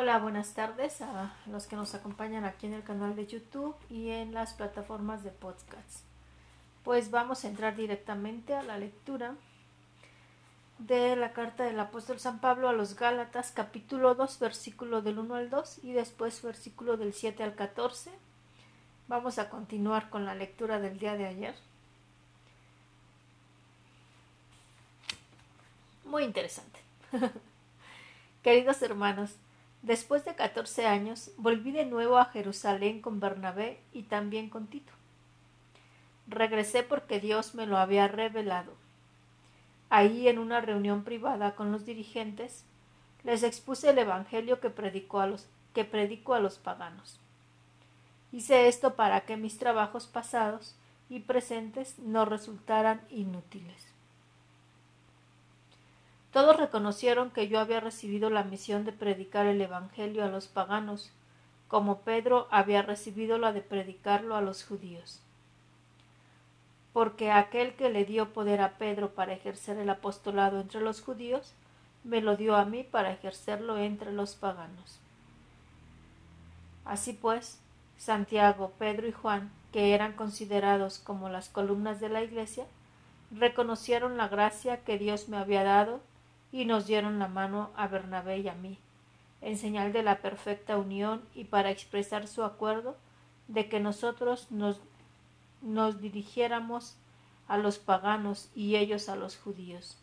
Hola, buenas tardes a los que nos acompañan aquí en el canal de YouTube y en las plataformas de podcast. Pues vamos a entrar directamente a la lectura de la carta del apóstol San Pablo a los Gálatas, capítulo 2, versículo del 1 al 2 y después versículo del 7 al 14. Vamos a continuar con la lectura del día de ayer. Muy interesante. Queridos hermanos, después de catorce años volví de nuevo a Jerusalén con Bernabé y también con Tito. Regresé porque Dios me lo había revelado. Ahí, en una reunión privada con los dirigentes, les expuse el Evangelio que predicó a los, que predico a los paganos. Hice esto para que mis trabajos pasados y presentes no resultaran inútiles. Todos reconocieron que yo había recibido la misión de predicar el Evangelio a los paganos, como Pedro había recibido la de predicarlo a los judíos. Porque aquel que le dio poder a Pedro para ejercer el apostolado entre los judíos, me lo dio a mí para ejercerlo entre los paganos. Así pues, Santiago, Pedro y Juan, que eran considerados como las columnas de la Iglesia, reconocieron la gracia que Dios me había dado y nos dieron la mano a Bernabé y a mí, en señal de la perfecta unión y para expresar su acuerdo de que nosotros nos, nos dirigiéramos a los paganos y ellos a los judíos.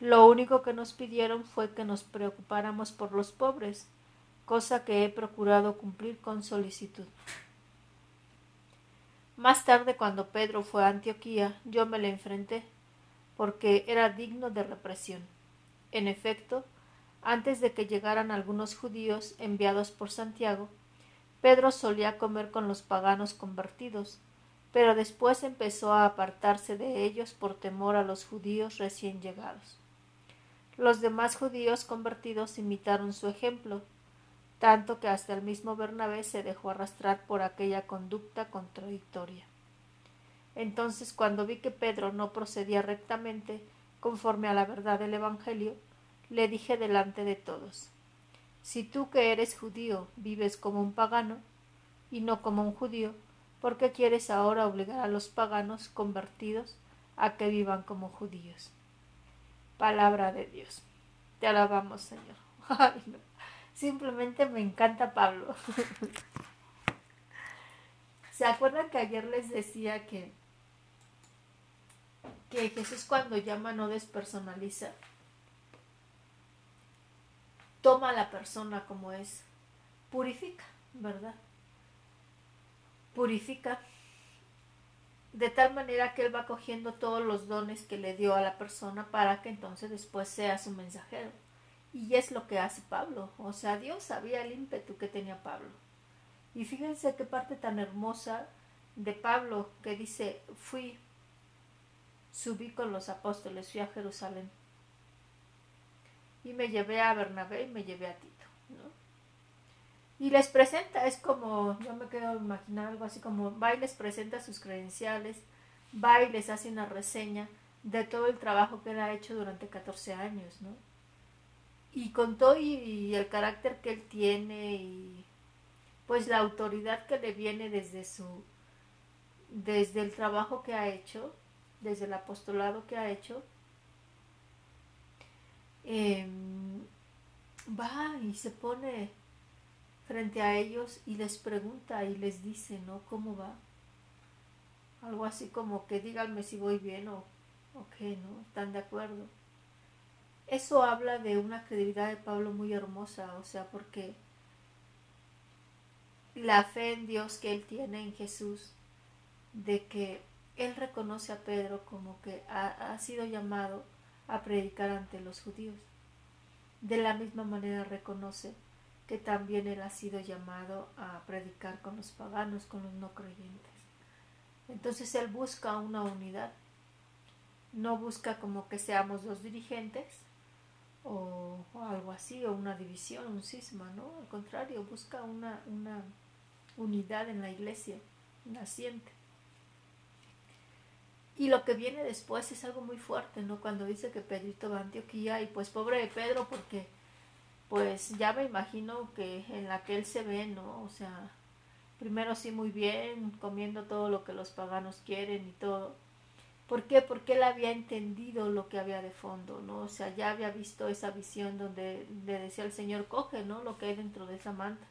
Lo único que nos pidieron fue que nos preocupáramos por los pobres, cosa que he procurado cumplir con solicitud. Más tarde, cuando Pedro fue a Antioquía, yo me le enfrenté porque era digno de represión. En efecto, antes de que llegaran algunos judíos enviados por Santiago, Pedro solía comer con los paganos convertidos, pero después empezó a apartarse de ellos por temor a los judíos recién llegados. Los demás judíos convertidos imitaron su ejemplo, tanto que hasta el mismo Bernabé se dejó arrastrar por aquella conducta contradictoria. Entonces, cuando vi que Pedro no procedía rectamente conforme a la verdad del Evangelio, le dije delante de todos Si tú que eres judío vives como un pagano y no como un judío, ¿por qué quieres ahora obligar a los paganos convertidos a que vivan como judíos? Palabra de Dios. Te alabamos, Señor. Simplemente me encanta Pablo. ¿Se acuerdan que ayer les decía que que Jesús cuando llama no despersonaliza, toma a la persona como es, purifica, ¿verdad? Purifica de tal manera que él va cogiendo todos los dones que le dio a la persona para que entonces después sea su mensajero. Y es lo que hace Pablo. O sea, Dios sabía el ímpetu que tenía Pablo. Y fíjense qué parte tan hermosa de Pablo que dice, fui subí con los apóstoles, fui a Jerusalén. Y me llevé a Bernabé y me llevé a Tito. Y les presenta, es como, yo me quedo imaginar algo así como, va y les presenta sus credenciales, va y les hace una reseña de todo el trabajo que él ha hecho durante 14 años. Y con todo y el carácter que él tiene y pues la autoridad que le viene desde su desde el trabajo que ha hecho, desde el apostolado que ha hecho, em, va y se pone frente a ellos y les pregunta y les dice, ¿no? ¿Cómo va? Algo así como que díganme si voy bien o, o qué, ¿no? ¿Están de acuerdo? Eso habla de una credibilidad de Pablo muy hermosa, o sea, porque la fe en Dios que él tiene en Jesús, de que él reconoce a Pedro como que ha, sido llamado a predicar ante los judíos. De la misma manera reconoce que también él ha sido llamado a predicar con los paganos, con los no creyentes. Entonces él busca una unidad, no busca como que seamos dos dirigentes o, algo así, o una división, un cisma, ¿no? Al contrario, busca una, una unidad en la iglesia naciente. Y lo que viene después es algo muy fuerte, ¿no? Cuando dice que Pedrito va a Antioquía y pues pobre de Pedro porque pues ya me imagino que en la que él se ve, ¿no? O sea, primero sí muy bien, comiendo todo lo que los paganos quieren y todo. ¿Por qué? Porque él había entendido lo que había de fondo, ¿no? O sea, ya había visto esa visión donde le decía el Señor, coge, ¿no? Lo que hay dentro de esa manta.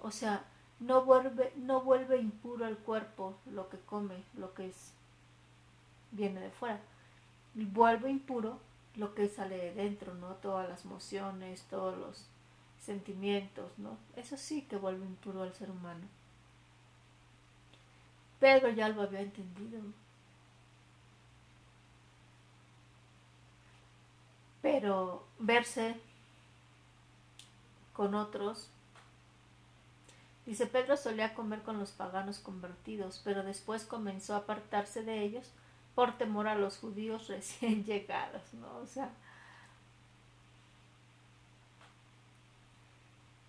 O sea, no vuelve, no vuelve impuro al cuerpo lo que come, lo que es, viene de fuera. Vuelve impuro lo que sale de dentro, ¿no? Todas las emociones, todos los sentimientos, ¿no? Eso sí que vuelve impuro al ser humano. Pedro ya lo había entendido. Pero verse con otros. Dice, Pedro solía comer con los paganos convertidos, pero después comenzó a apartarse de ellos por temor a los judíos recién llegados, ¿no? O sea,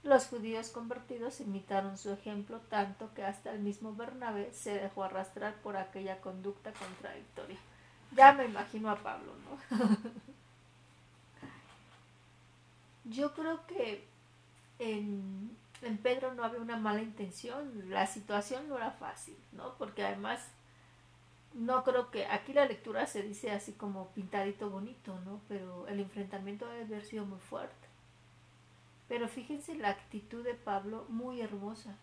Los judíos convertidos imitaron su ejemplo tanto que hasta el mismo Bernabé se dejó arrastrar por aquella conducta contradictoria. Ya me imagino a Pablo, ¿no? Yo creo que en, Pedro no había una mala intención, la situación no era fácil, ¿no? Porque además no creo que aquí la lectura se dice así como pintadito bonito, ¿no? Pero el enfrentamiento debe haber sido muy fuerte. Pero fíjense la actitud de Pablo, muy hermosa.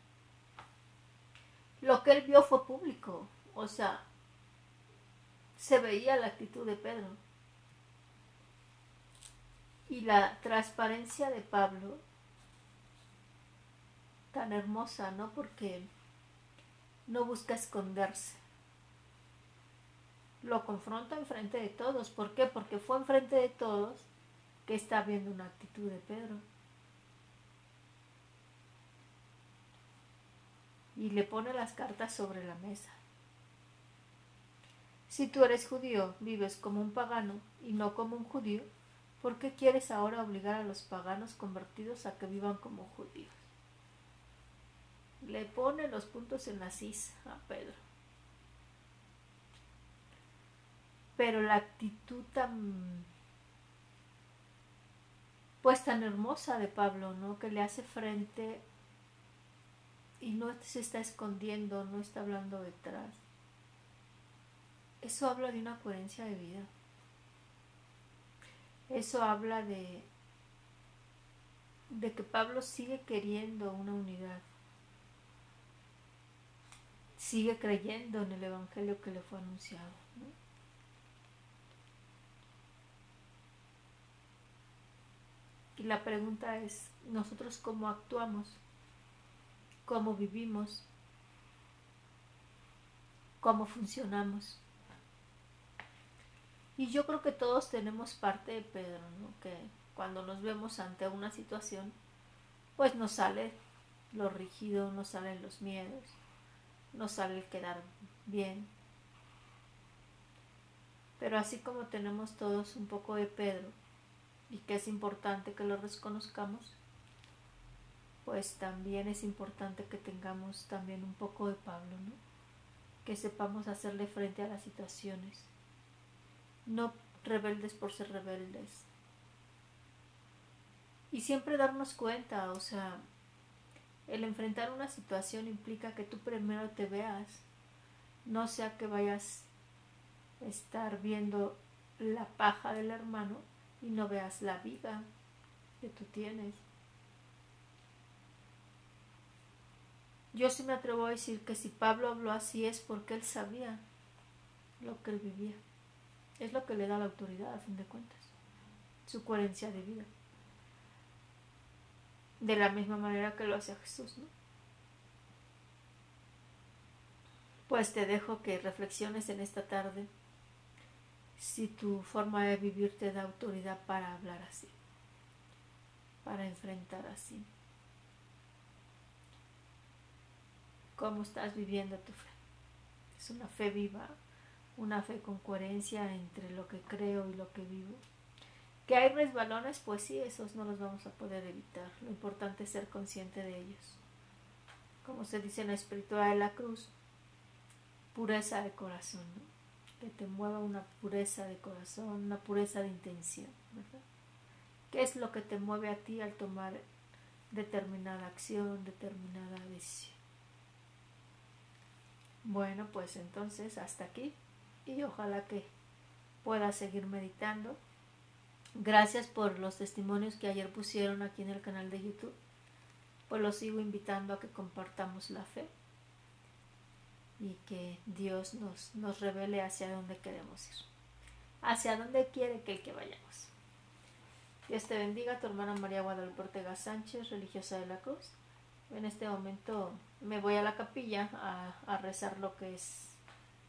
Lo que él vio fue público, o sea, se veía la actitud de Pedro. Y la transparencia de Pablo, tan hermosa, ¿no? Porque no busca esconderse. Lo confronta enfrente de todos. ¿Por qué? Porque fue enfrente de todos que está viendo una actitud de Pedro. y le pone las cartas sobre la mesa. Si tú eres judío, vives como un pagano y no como un judío, ¿por qué quieres ahora obligar a los paganos convertidos a que vivan como judíos? Le pone los puntos en la cis a Pedro. Pero la actitud tan pues tan hermosa de Pablo, ¿no? Que le hace frente y no se está escondiendo, no está hablando detrás. Eso habla de una coherencia de vida. Eso habla de, de que Pablo sigue queriendo una unidad. Sigue creyendo en el Evangelio que le fue anunciado. Y la pregunta es, ¿nosotros cómo actuamos? cómo vivimos, cómo funcionamos. Y yo creo que todos tenemos parte de Pedro, que cuando nos vemos ante una situación, pues nos sale lo rígido, nos salen los miedos, nos sale el quedar bien. Pero así como tenemos todos un poco de Pedro, y que es importante que lo reconozcamos, pues también es importante que tengamos también un poco de Pablo, ¿no? Que sepamos hacerle frente a las situaciones. No rebeldes por ser rebeldes. Y siempre darnos cuenta, o sea, el enfrentar una situación implica que tú primero te veas, no sea que vayas a estar viendo la paja del hermano y no veas la vida que tú tienes. Yo sí me atrevo a decir que si Pablo habló así es porque él sabía lo que él vivía. Es lo que le da la autoridad, a fin de cuentas. Su coherencia de vida. De la misma manera que lo hacía Jesús, ¿no? Pues te dejo que reflexiones en esta tarde si tu forma de vivir te da autoridad para hablar así, para enfrentar así. cómo estás viviendo tu fe. Es una fe viva, una fe con coherencia entre lo que creo y lo que vivo. Que hay resbalones, pues sí, esos no los vamos a poder evitar. Lo importante es ser consciente de ellos. Como se dice en la espiritualidad de la cruz, pureza de corazón, que te mueva una pureza de corazón, una pureza de intención, ¿Qué es lo que te mueve a ti al tomar determinada acción, determinada decisión? Bueno, pues entonces hasta aquí y ojalá que pueda seguir meditando. Gracias por los testimonios que ayer pusieron aquí en el canal de YouTube. Pues los sigo invitando a que compartamos la fe y que Dios nos, nos revele hacia dónde queremos ir, hacia dónde quiere que, que vayamos. Dios te bendiga, tu hermana María Guadalupe Ortega Sánchez, religiosa de la Cruz. En este momento me voy a la capilla a, a rezar lo que es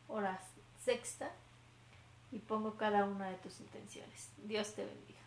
hora sexta y pongo cada una de tus intenciones. Dios te bendiga.